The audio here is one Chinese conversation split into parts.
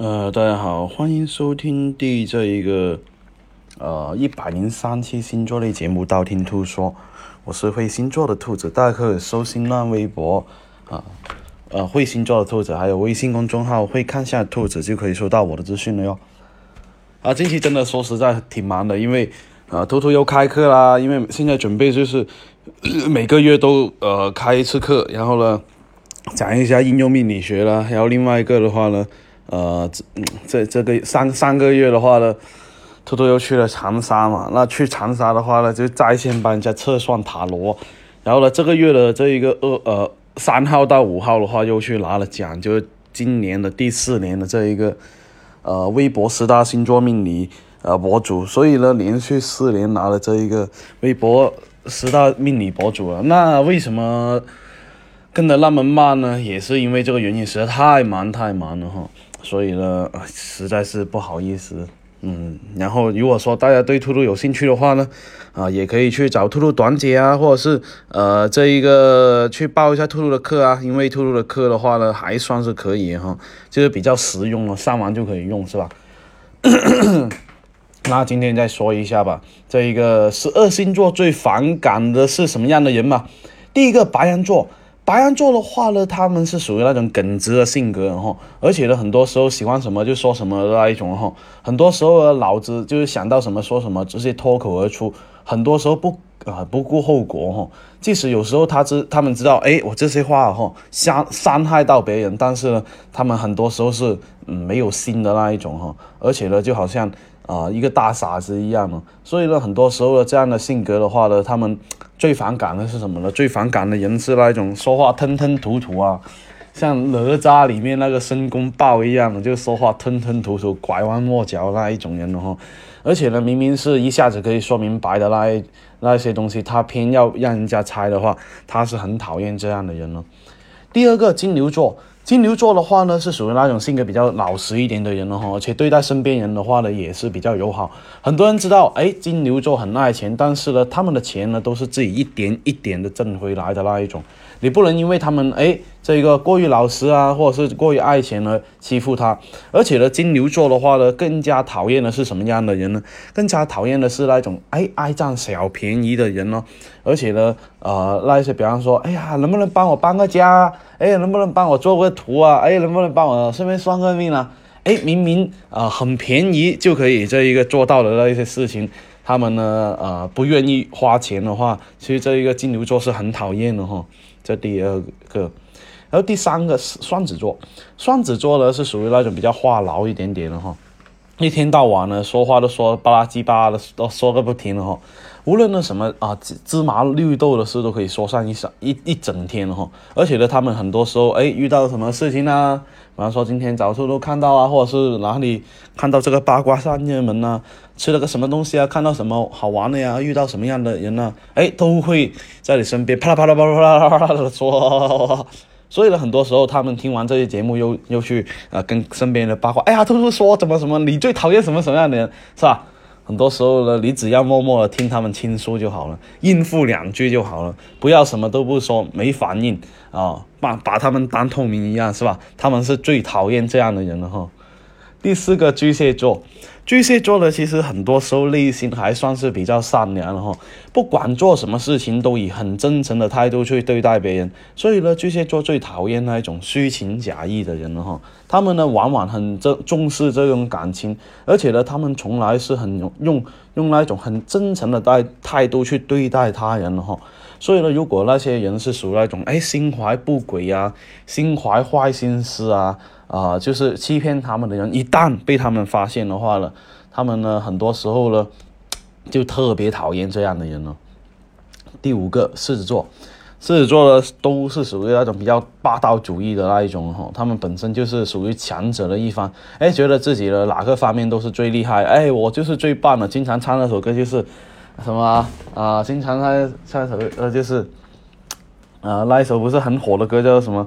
呃，大家好，欢迎收听第这一个呃一百零三期星座类节目《道听途说》，我是会星座的兔子，大家可以搜新浪微博啊，呃会星座的兔子，还有微信公众号会看下兔子就可以收到我的资讯了哟。啊，近期真的说实在挺忙的，因为啊，兔兔又开课啦，因为现在准备就是 每个月都呃开一次课，然后呢讲一下应用命理学啦，然后另外一个的话呢。呃，这这这个上上个月的话呢，偷偷又去了长沙嘛。那去长沙的话呢，就在线帮人家测算塔罗。然后呢，这个月的这一个二呃三号到五号的话，又去拿了奖，就是今年的第四年的这一个呃微博十大星座命理呃博主。所以呢，连续四年拿了这一个微博十大命理博主了。那为什么跟的那么慢呢？也是因为这个原因，实在太忙太忙了哈。所以呢，实在是不好意思，嗯，然后如果说大家对兔兔有兴趣的话呢，啊，也可以去找兔兔短姐啊，或者是呃这一个去报一下兔兔的课啊，因为兔兔的课的话呢，还算是可以哈，就是比较实用了，上完就可以用，是吧？那今天再说一下吧，这一个十二星座最反感的是什么样的人嘛？第一个白羊座。白羊座的话呢，他们是属于那种耿直的性格，然后而且呢，很多时候喜欢什么就说什么的那一种，哈，很多时候脑子就是想到什么说什么，直接脱口而出，很多时候不啊不顾后果，哈，即使有时候他知他们知道，哎，我这些话哈伤伤害到别人，但是呢，他们很多时候是嗯没有心的那一种，哈，而且呢，就好像啊一个大傻子一样呢，所以呢，很多时候的这样的性格的话呢，他们。最反感的是什么呢？最反感的人是那一种说话吞吞吐吐啊，像哪吒里面那个申公豹一样的，就说话吞吞吐吐、拐弯抹角那一种人哦。而且呢，明明是一下子可以说明白的那那些东西，他偏要让人家猜的话，他是很讨厌这样的人哦。第二个金牛座。金牛座的话呢，是属于那种性格比较老实一点的人了哈，而且对待身边人的话呢，也是比较友好。很多人知道，哎，金牛座很爱钱，但是呢，他们的钱呢，都是自己一点一点的挣回来的那一种。你不能因为他们哎这个过于老实啊，或者是过于爱钱呢欺负他。而且呢，金牛座的话呢，更加讨厌的是什么样的人呢？更加讨厌的是那种哎爱占小便宜的人哦。而且呢，呃，那一些比方说，哎呀，能不能帮我搬个家？哎，能不能帮我做个图啊？哎，能不能帮我顺便算个命啊？哎，明明啊很便宜就可以这一个做到的那一些事情。他们呢，呃，不愿意花钱的话，其实这一个金牛座是很讨厌的哈。这第二个，然后第三个是双子座，双子座呢是属于那种比较话痨一点点的哈，一天到晚呢说话都说吧唧吧的，都说个不停的哈。无论那什么啊芝芝麻绿豆的事都可以说上一上一一整天哈，而且呢，他们很多时候哎遇到什么事情呢？比方说今天早上都看到啊，或者是哪里看到这个八卦上热门呢？吃了个什么东西啊？看到什么好玩的呀？遇到什么样的人呢？哎，都会在你身边啪啦啪啦啪啦啪啦啪啦的说。所以呢，很多时候他们听完这些节目，又又去啊跟身边的八卦，哎呀，都是说怎么什么，你最讨厌什么什么样的人，是吧？很多时候呢，你只要默默的听他们倾诉就好了，应付两句就好了，不要什么都不说，没反应啊，把把他们当透明一样，是吧？他们是最讨厌这样的人了哈。第四个巨蟹座。巨蟹座呢，其实很多时候内心还算是比较善良的哈，不管做什么事情都以很真诚的态度去对待别人。所以呢，巨蟹座最讨厌那一种虚情假意的人了哈。他们呢，往往很重重视这种感情，而且呢，他们从来是很用用那一种很真诚的态态度去对待他人的哈。所以呢，如果那些人是属于那种哎心怀不轨啊，心怀坏心思啊。啊，就是欺骗他们的人，一旦被他们发现的话呢，他们呢很多时候呢就特别讨厌这样的人了。第五个，狮子座，狮子座呢都是属于那种比较霸道主义的那一种哈，他们本身就是属于强者的一方，哎，觉得自己的哪个方面都是最厉害，哎，我就是最棒的，经常唱那首歌就是什么啊，经常唱唱首歌就是啊那一首不是很火的歌叫什么？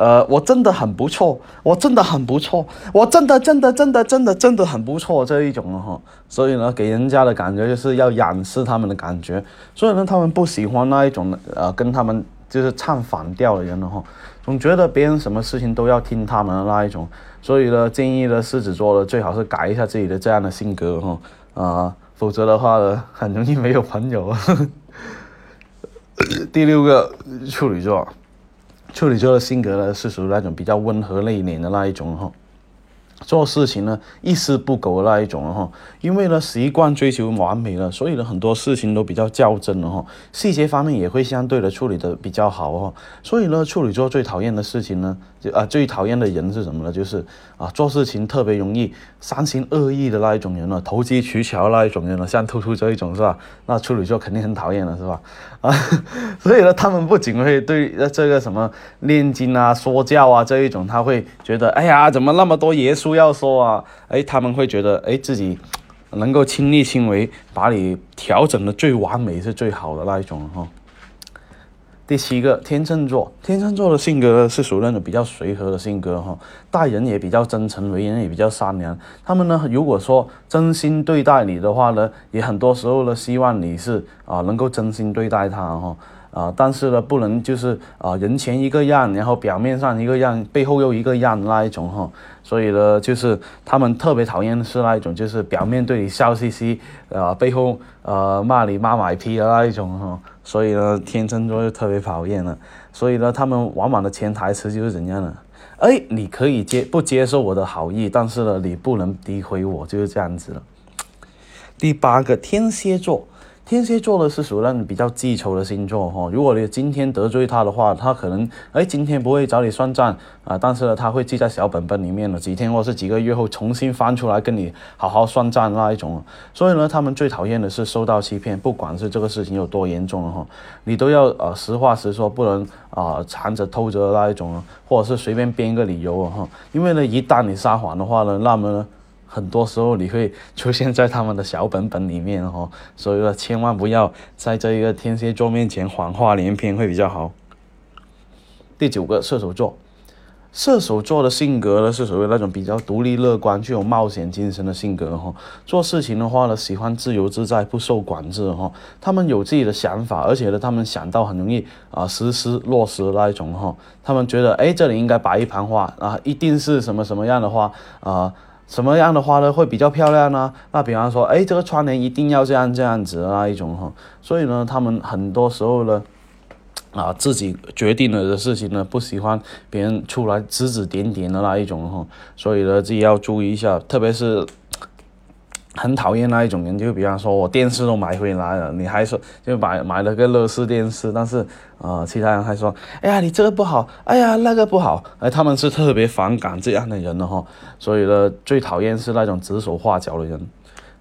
呃，我真的很不错，我真的很不错，我真的真的真的真的真的很不错这一种哈，所以呢，给人家的感觉就是要掩饰他们的感觉，所以呢，他们不喜欢那一种呃跟他们就是唱反调的人了哈，总觉得别人什么事情都要听他们的那一种，所以呢，建议呢狮子座的最好是改一下自己的这样的性格哈，啊，否则的话呢，很容易没有朋友。第六个处女座，处女座的性格呢是属于那种比较温和内敛的那一种哈。做事情呢一丝不苟的那一种哈，因为呢习惯追求完美了，所以呢很多事情都比较较真了哈，细节方面也会相对的处理的比较好哈，所以呢处女座最讨厌的事情呢，就啊最讨厌的人是什么呢？就是啊做事情特别容易三心二意的那一种人了，投机取巧那一种人了，像兔兔这一种是吧？那处女座肯定很讨厌了是吧？啊，所以呢他们不仅会对这个什么念经啊说教啊这一种，他会觉得哎呀怎么那么多耶稣。要说啊，哎，他们会觉得哎自己能够亲力亲为，把你调整的最完美是最好的那一种哈。第七个天秤座，天秤座的性格是属于那种比较随和的性格哈，待人也比较真诚，为人也比较善良。他们呢如果说真心对待你的话呢，也很多时候呢希望你是啊能够真心对待他哈。啊，但是呢，不能就是啊，人前一个样，然后表面上一个样，背后又一个样那一种哈。所以呢，就是他们特别讨厌的是那一种，就是表面对你笑嘻嘻，啊，背后呃骂你骂买批的那一种哈。所以呢，天秤座就特别讨厌了。所以呢，他们往往的潜台词就是怎样的？哎，你可以接不接受我的好意，但是呢，你不能诋毁我，就是这样子了。第八个，天蝎座。天蝎座呢是属于那种比较记仇的星座哈，如果你今天得罪他的话，他可能哎今天不会找你算账啊，但是呢他会记在小本本里面了，几天或是几个月后重新翻出来跟你好好算账那一种。所以呢，他们最讨厌的是受到欺骗，不管是这个事情有多严重哈，你都要呃实话实说，不能啊藏着偷着那一种，或者是随便编一个理由哈，因为呢一旦你撒谎的话呢，那么呢。很多时候你会出现在他们的小本本里面哦，所以说千万不要在这一个天蝎座面前谎话连篇会比较好。第九个射手座，射手座的性格呢是属于那种比较独立乐观、具有冒险精神的性格哈。做事情的话呢，喜欢自由自在、不受管制哈。他们有自己的想法，而且呢，他们想到很容易啊实施落实那一种哈。他们觉得哎，这里应该摆一盘花啊，一定是什么什么样的花啊。什么样的花呢会比较漂亮呢？那比方说，哎，这个窗帘一定要这样这样子的那一种哈。所以呢，他们很多时候呢，啊，自己决定了的事情呢，不喜欢别人出来指指点点的那一种哈。所以呢，自己要注意一下，特别是。很讨厌那一种人，就比方说我电视都买回来了，你还说就买买了个乐视电视，但是呃，其他人还说，哎呀，你这个不好，哎呀，那个不好，哎，他们是特别反感这样的人的哈，所以呢，最讨厌是那种指手画脚的人。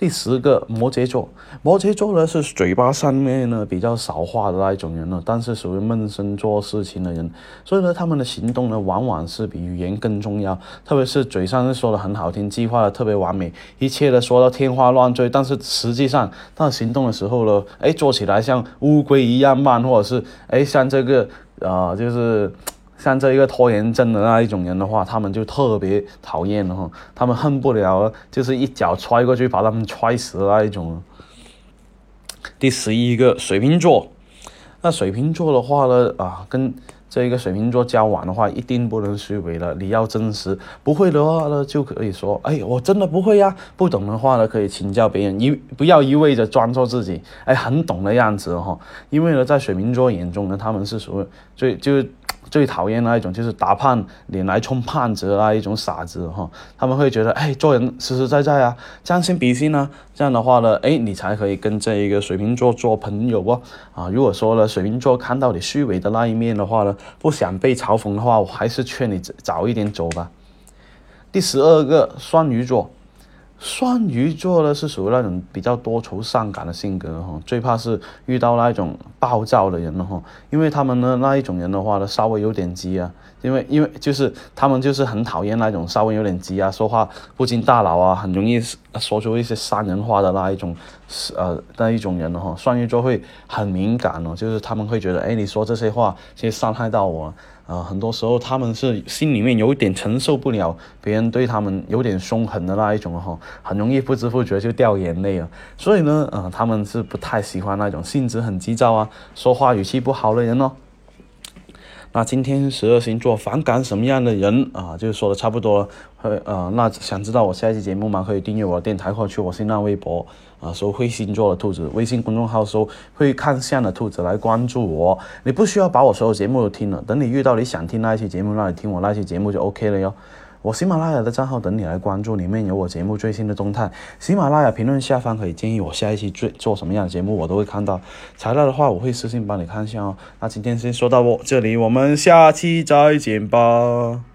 第十个摩羯座，摩羯座呢是嘴巴上面呢比较少话的那一种人呢，但是属于闷声做事情的人，所以呢他们的行动呢往往是比语言更重要，特别是嘴上是说的很好听，计划的特别完美，一切的说到天花乱坠，但是实际上他行动的时候呢，哎做起来像乌龟一样慢，或者是哎像这个啊就是。像这一个拖延症的那一种人的话，他们就特别讨厌的哈，他们恨不了就是一脚踹过去把他们踹死的那一种。第十一个水瓶座，那水瓶座的话呢，啊，跟这一个水瓶座交往的话，一定不能虚伪了，你要真实。不会的话呢，就可以说，哎，我真的不会呀。不懂的话呢，可以请教别人，一不要一味的装作自己哎很懂的样子哈。因为呢，在水瓶座眼中呢，他们是属于最就。最讨厌那一种就是打胖脸来充胖子的那一种傻子哈，他们会觉得哎做人实实在在啊，将心比心呢，这样的话呢，哎你才可以跟这一个水瓶座做朋友哦啊，如果说呢水瓶座看到你虚伪的那一面的话呢，不想被嘲讽的话，我还是劝你早一点走吧。第十二个双鱼座。双鱼座呢是属于那种比较多愁善感的性格哈，最怕是遇到那一种暴躁的人了哈，因为他们呢那一种人的话呢稍微有点急啊，因为因为就是他们就是很讨厌那种稍微有点急啊，说话不经大脑啊，很容易说出一些伤人话的那一种，呃那一种人哈，双鱼座会很敏感哦，就是他们会觉得哎你说这些话其实伤害到我。啊，很多时候他们是心里面有一点承受不了别人对他们有点凶狠的那一种哈，很容易不知不觉就掉眼泪了。所以呢，呃，他们是不太喜欢那种性子很急躁啊，说话语气不好的人哦。那今天十二星座反感什么样的人啊？就说的差不多了。呃，那想知道我下一期节目吗？可以订阅我的电台或去我新浪微博啊，搜会星座的兔子，微信公众号搜会看相的兔子来关注我。你不需要把我所有节目都听了，等你遇到你想听那一期节目，那你听我那期节目就 OK 了哟。我喜马拉雅的账号等你来关注，里面有我节目最新的动态。喜马拉雅评论下方可以建议我下一期做做什么样的节目，我都会看到。材料的话，我会私信帮你看一下哦。那今天先说到我这里，我们下期再见吧。